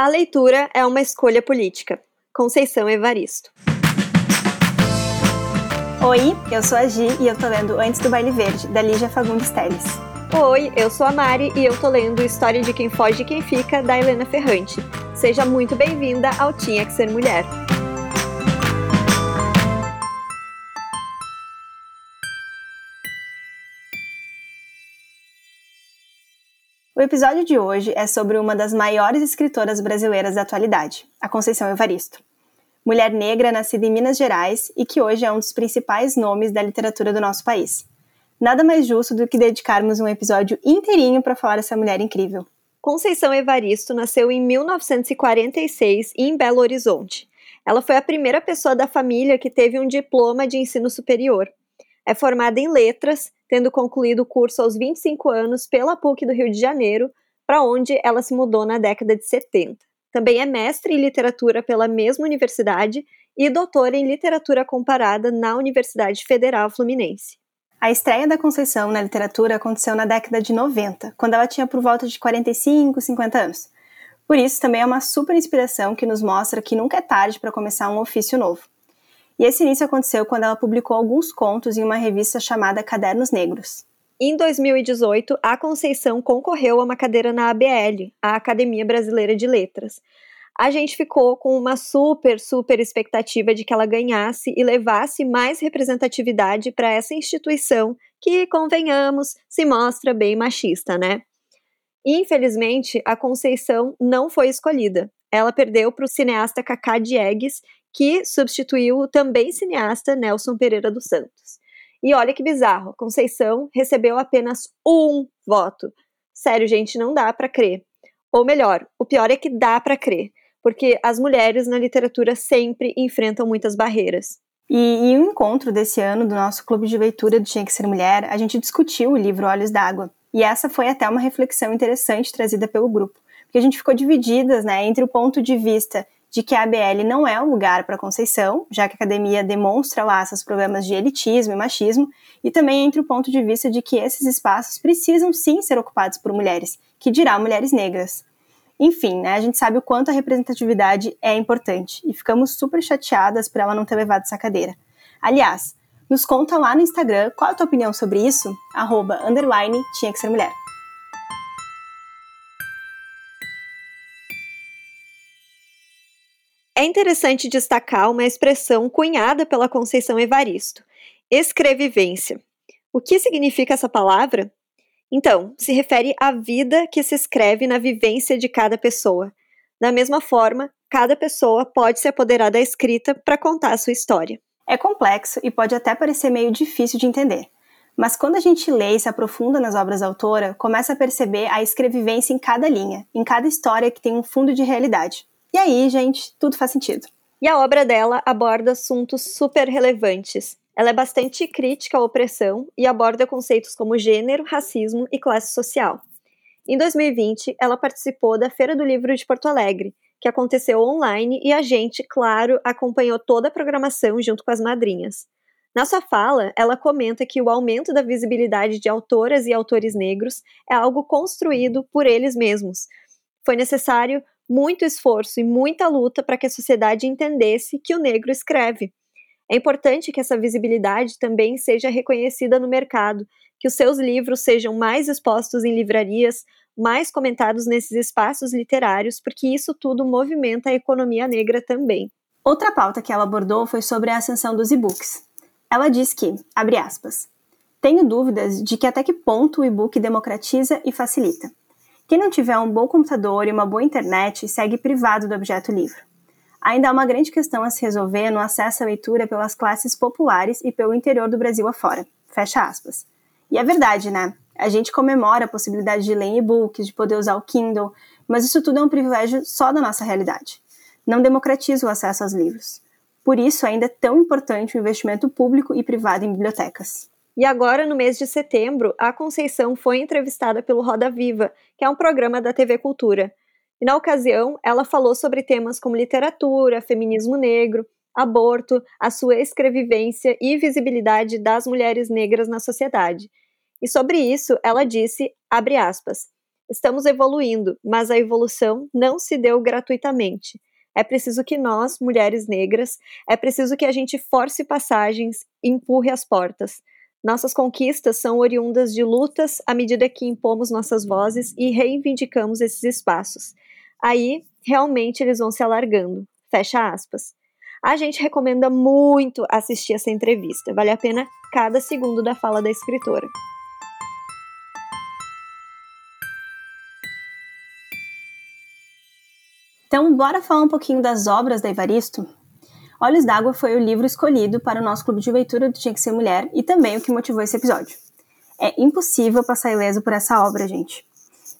A leitura é uma escolha política. Conceição Evaristo. Oi, eu sou a Gi e eu tô lendo Antes do Baile Verde, da Lígia Fagundes Teles. Oi, eu sou a Mari e eu tô lendo História de Quem Foge e Quem Fica, da Helena Ferrante. Seja muito bem-vinda ao Tinha Que Ser Mulher. O episódio de hoje é sobre uma das maiores escritoras brasileiras da atualidade, a Conceição Evaristo. Mulher negra nascida em Minas Gerais e que hoje é um dos principais nomes da literatura do nosso país. Nada mais justo do que dedicarmos um episódio inteirinho para falar dessa mulher incrível. Conceição Evaristo nasceu em 1946 em Belo Horizonte. Ela foi a primeira pessoa da família que teve um diploma de ensino superior. É formada em letras tendo concluído o curso aos 25 anos pela PUC do Rio de Janeiro, para onde ela se mudou na década de 70. Também é mestre em literatura pela mesma universidade e doutora em literatura comparada na Universidade Federal Fluminense. A estreia da Conceição na literatura aconteceu na década de 90, quando ela tinha por volta de 45, 50 anos. Por isso, também é uma super inspiração que nos mostra que nunca é tarde para começar um ofício novo. E esse início aconteceu quando ela publicou alguns contos em uma revista chamada Cadernos Negros. Em 2018, a Conceição concorreu a uma cadeira na ABL, a Academia Brasileira de Letras. A gente ficou com uma super, super expectativa de que ela ganhasse e levasse mais representatividade para essa instituição que, convenhamos, se mostra bem machista, né? Infelizmente, a Conceição não foi escolhida. Ela perdeu para o cineasta Cacá Diegues, que substituiu o também cineasta Nelson Pereira dos Santos. E olha que bizarro, Conceição recebeu apenas um voto. Sério, gente, não dá para crer. Ou melhor, o pior é que dá para crer, porque as mulheres na literatura sempre enfrentam muitas barreiras. E em um encontro desse ano do nosso clube de leitura do Tinha que Ser Mulher, a gente discutiu o livro Olhos d'Água. E essa foi até uma reflexão interessante trazida pelo grupo, porque a gente ficou divididas né, entre o ponto de vista de que a ABL não é um lugar para Conceição, já que a academia demonstra lá seus problemas de elitismo e machismo, e também entre o ponto de vista de que esses espaços precisam sim ser ocupados por mulheres, que dirá mulheres negras. Enfim, né, a gente sabe o quanto a representatividade é importante e ficamos super chateadas por ela não ter levado essa cadeira. Aliás, nos conta lá no Instagram qual a tua opinião sobre isso, arroba, underline, tinha que ser mulher. É interessante destacar uma expressão cunhada pela Conceição Evaristo: escrevivência. O que significa essa palavra? Então, se refere à vida que se escreve na vivência de cada pessoa. Da mesma forma, cada pessoa pode se apoderar da escrita para contar a sua história. É complexo e pode até parecer meio difícil de entender. Mas quando a gente lê e se aprofunda nas obras da autora, começa a perceber a escrevivência em cada linha, em cada história que tem um fundo de realidade. E aí, gente, tudo faz sentido. E a obra dela aborda assuntos super relevantes. Ela é bastante crítica à opressão e aborda conceitos como gênero, racismo e classe social. Em 2020, ela participou da Feira do Livro de Porto Alegre, que aconteceu online e a gente, claro, acompanhou toda a programação junto com as madrinhas. Na sua fala, ela comenta que o aumento da visibilidade de autoras e autores negros é algo construído por eles mesmos. Foi necessário muito esforço e muita luta para que a sociedade entendesse que o negro escreve. É importante que essa visibilidade também seja reconhecida no mercado, que os seus livros sejam mais expostos em livrarias, mais comentados nesses espaços literários, porque isso tudo movimenta a economia negra também. Outra pauta que ela abordou foi sobre a ascensão dos e-books. Ela diz que, abre aspas, tenho dúvidas de que até que ponto o e-book democratiza e facilita. Quem não tiver um bom computador e uma boa internet segue privado do objeto livro. Ainda há uma grande questão a se resolver no acesso à leitura pelas classes populares e pelo interior do Brasil afora. Fecha aspas. E é verdade, né? A gente comemora a possibilidade de ler e-books, de poder usar o Kindle, mas isso tudo é um privilégio só da nossa realidade. Não democratiza o acesso aos livros. Por isso, ainda é tão importante o investimento público e privado em bibliotecas. E agora, no mês de setembro, a Conceição foi entrevistada pelo Roda Viva, que é um programa da TV Cultura. E na ocasião, ela falou sobre temas como literatura, feminismo negro, aborto, a sua escrevivência e visibilidade das mulheres negras na sociedade. E sobre isso, ela disse, abre aspas, Estamos evoluindo, mas a evolução não se deu gratuitamente. É preciso que nós, mulheres negras, é preciso que a gente force passagens, empurre as portas. Nossas conquistas são oriundas de lutas à medida que impomos nossas vozes e reivindicamos esses espaços. Aí, realmente, eles vão se alargando. Fecha aspas. A gente recomenda muito assistir essa entrevista. Vale a pena cada segundo da fala da escritora. Então, bora falar um pouquinho das obras da Evaristo? Olhos d'Água foi o livro escolhido para o nosso clube de leitura do Tinha que Ser Mulher e também o que motivou esse episódio. É impossível passar ileso por essa obra, gente.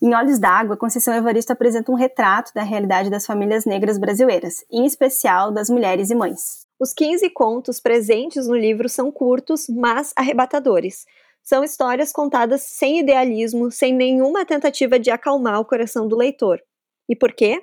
Em Olhos d'Água, Conceição Evaristo apresenta um retrato da realidade das famílias negras brasileiras, em especial das mulheres e mães. Os 15 contos presentes no livro são curtos, mas arrebatadores. São histórias contadas sem idealismo, sem nenhuma tentativa de acalmar o coração do leitor. E por quê?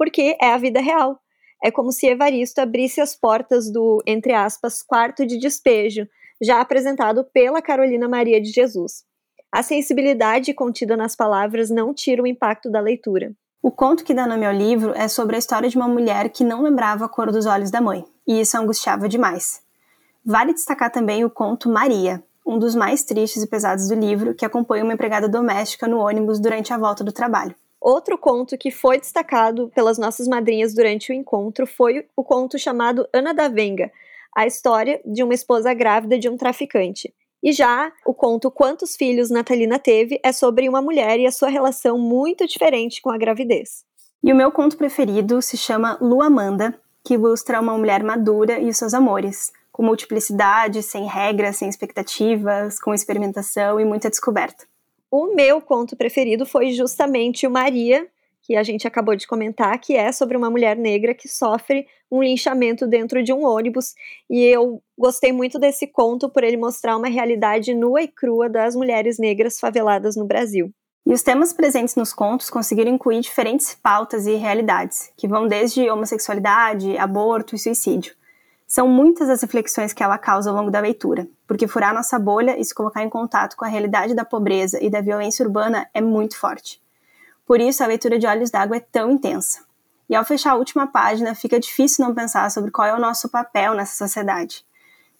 porque é a vida real. É como se Evaristo abrisse as portas do, entre aspas, quarto de despejo, já apresentado pela Carolina Maria de Jesus. A sensibilidade contida nas palavras não tira o impacto da leitura. O conto que dá nome ao livro é sobre a história de uma mulher que não lembrava a cor dos olhos da mãe, e isso angustiava demais. Vale destacar também o conto Maria, um dos mais tristes e pesados do livro, que acompanha uma empregada doméstica no ônibus durante a volta do trabalho. Outro conto que foi destacado pelas nossas madrinhas durante o encontro foi o conto chamado Ana da Venga, a história de uma esposa grávida de um traficante. E já o conto Quantos Filhos Natalina Teve é sobre uma mulher e a sua relação muito diferente com a gravidez. E o meu conto preferido se chama Lu Amanda, que ilustra uma mulher madura e os seus amores, com multiplicidade, sem regras, sem expectativas, com experimentação e muita descoberta. O meu conto preferido foi justamente o Maria, que a gente acabou de comentar, que é sobre uma mulher negra que sofre um linchamento dentro de um ônibus. E eu gostei muito desse conto por ele mostrar uma realidade nua e crua das mulheres negras faveladas no Brasil. E os temas presentes nos contos conseguiram incluir diferentes pautas e realidades, que vão desde homossexualidade, aborto e suicídio. São muitas as reflexões que ela causa ao longo da leitura, porque furar nossa bolha e se colocar em contato com a realidade da pobreza e da violência urbana é muito forte. Por isso, a leitura de Olhos d'Água é tão intensa. E ao fechar a última página, fica difícil não pensar sobre qual é o nosso papel nessa sociedade.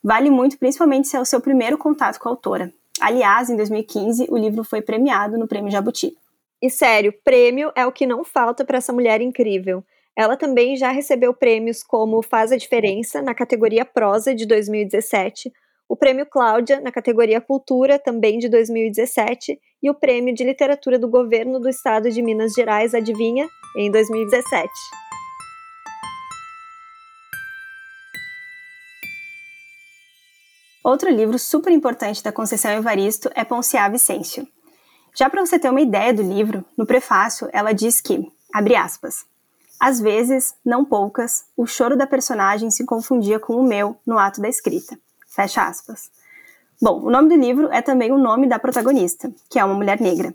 Vale muito, principalmente se é o seu primeiro contato com a autora. Aliás, em 2015, o livro foi premiado no Prêmio Jabuti. E sério, prêmio é o que não falta para essa mulher incrível. Ela também já recebeu prêmios como Faz a Diferença, na categoria Prosa, de 2017, o Prêmio Cláudia, na categoria Cultura, também de 2017, e o Prêmio de Literatura do Governo do Estado de Minas Gerais, adivinha, em 2017. Outro livro super importante da Conceição Evaristo é Ponciá Vicêncio. Já para você ter uma ideia do livro, no prefácio ela diz que, abre aspas, às vezes, não poucas, o choro da personagem se confundia com o meu no ato da escrita. Fecha aspas. Bom, o nome do livro é também o nome da protagonista, que é uma mulher negra.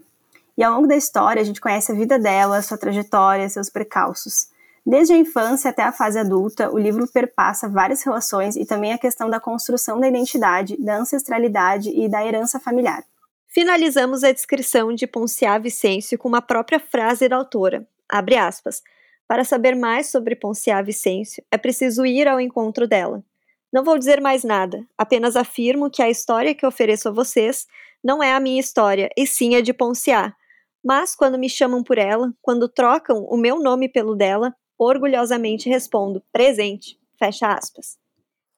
E ao longo da história, a gente conhece a vida dela, sua trajetória, seus precalços. Desde a infância até a fase adulta, o livro perpassa várias relações e também a questão da construção da identidade, da ancestralidade e da herança familiar. Finalizamos a descrição de Ponciá Vicêncio com uma própria frase da autora, abre aspas, para saber mais sobre Ponciá Vicêncio, é preciso ir ao encontro dela. Não vou dizer mais nada, apenas afirmo que a história que ofereço a vocês não é a minha história, e sim a de Ponciá. Mas quando me chamam por ela, quando trocam o meu nome pelo dela, orgulhosamente respondo: presente. Fecha aspas.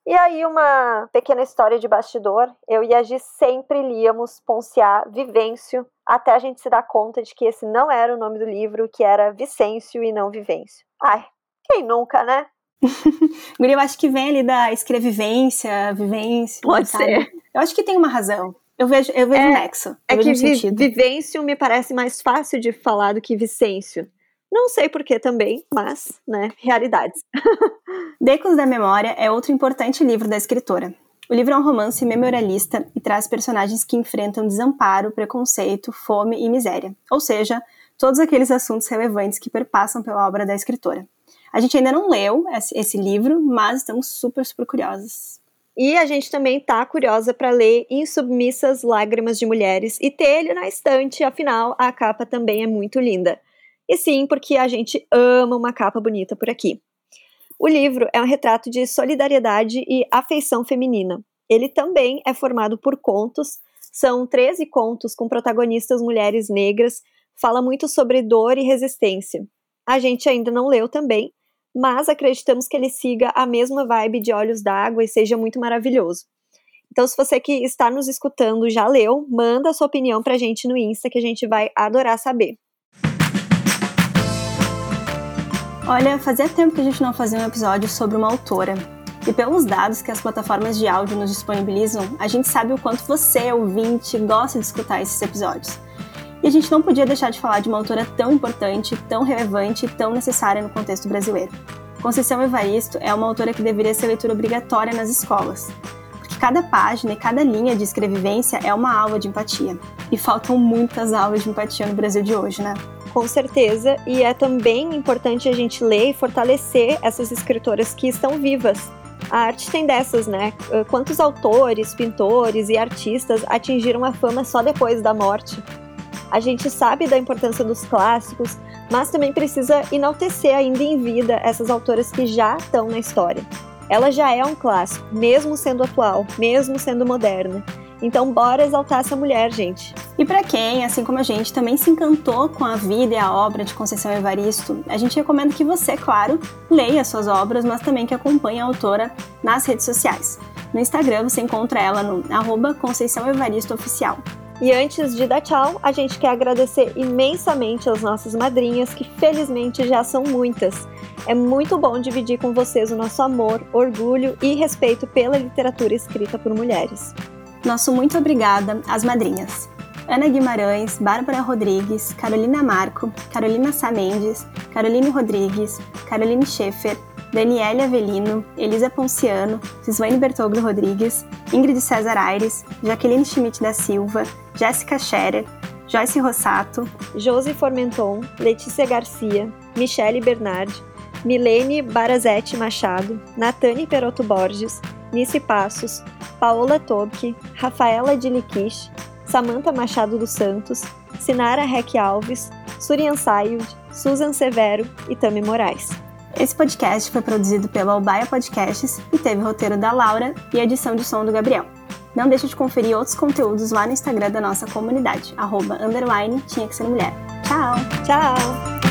E aí, uma pequena história de bastidor. Eu e a Gi sempre líamos Ponciá Vivêncio, até a gente se dar conta de que esse não era o nome do livro, que era Vicêncio e não Vivêncio. Ai, quem nunca, né? Guri, eu acho que vem ali da escrevivência, vivência. Pode sabe? ser. Eu acho que tem uma razão. Eu vejo, eu vejo é, um nexo. É que vi, vivêncio me parece mais fácil de falar do que Vicêncio. Não sei por que também, mas, né, realidades. Becos da Memória é outro importante livro da escritora. O livro é um romance memorialista e traz personagens que enfrentam desamparo, preconceito, fome e miséria, ou seja, todos aqueles assuntos relevantes que perpassam pela obra da escritora. A gente ainda não leu esse livro, mas estamos super, super curiosos. E a gente também tá curiosa para ler Insubmissas Lágrimas de Mulheres e ter ele na estante, afinal a capa também é muito linda. E sim, porque a gente ama uma capa bonita por aqui. O livro é um retrato de solidariedade e afeição feminina. Ele também é formado por contos, são 13 contos com protagonistas mulheres negras, fala muito sobre dor e resistência. A gente ainda não leu também, mas acreditamos que ele siga a mesma vibe de Olhos d'Água e seja muito maravilhoso. Então, se você que está nos escutando já leu, manda a sua opinião pra gente no Insta que a gente vai adorar saber. Olha, fazia tempo que a gente não fazia um episódio sobre uma autora. E pelos dados que as plataformas de áudio nos disponibilizam, a gente sabe o quanto você, ouvinte, gosta de escutar esses episódios. E a gente não podia deixar de falar de uma autora tão importante, tão relevante e tão necessária no contexto brasileiro. Conceição Evaristo é uma autora que deveria ser leitura obrigatória nas escolas, porque cada página e cada linha de escrevivência é uma aula de empatia. E faltam muitas aulas de empatia no Brasil de hoje, né? Com certeza, e é também importante a gente ler e fortalecer essas escritoras que estão vivas. A arte tem dessas, né? Quantos autores, pintores e artistas atingiram a fama só depois da morte? A gente sabe da importância dos clássicos, mas também precisa enaltecer ainda em vida essas autoras que já estão na história. Ela já é um clássico, mesmo sendo atual, mesmo sendo moderna. Então, bora exaltar essa mulher, gente. E para quem, assim como a gente, também se encantou com a vida e a obra de Conceição Evaristo, a gente recomenda que você, claro, leia suas obras, mas também que acompanhe a autora nas redes sociais. No Instagram você encontra ela no arroba Conceição Evaristo Oficial. E antes de dar tchau, a gente quer agradecer imensamente às nossas madrinhas, que felizmente já são muitas. É muito bom dividir com vocês o nosso amor, orgulho e respeito pela literatura escrita por mulheres. Nosso muito obrigada às madrinhas. Ana Guimarães, Bárbara Rodrigues, Carolina Marco, Carolina Sá Mendes, Caroline Rodrigues, Caroline Schaefer, Daniele Avelino, Elisa Ponciano, Cisvane Bertoglio Rodrigues, Ingrid César Aires, Jaqueline Schmidt da Silva, Jéssica Scherer, Joyce Rossato, Josi Formenton, Letícia Garcia, Michele Bernard, Milene Barazetti Machado, Natane Perotto Borges, Nice Passos, Paola Tobke, Rafaela Diliquish, Samantha Machado dos Santos, Sinara Reck Alves, Surian Sayud, Susan Severo e Tami Moraes. Esse podcast foi produzido pela Albaia Podcasts e teve roteiro da Laura e edição de som do Gabriel. Não deixe de conferir outros conteúdos lá no Instagram da nossa comunidade, arroba, underline, tinha que ser mulher. Tchau! Tchau!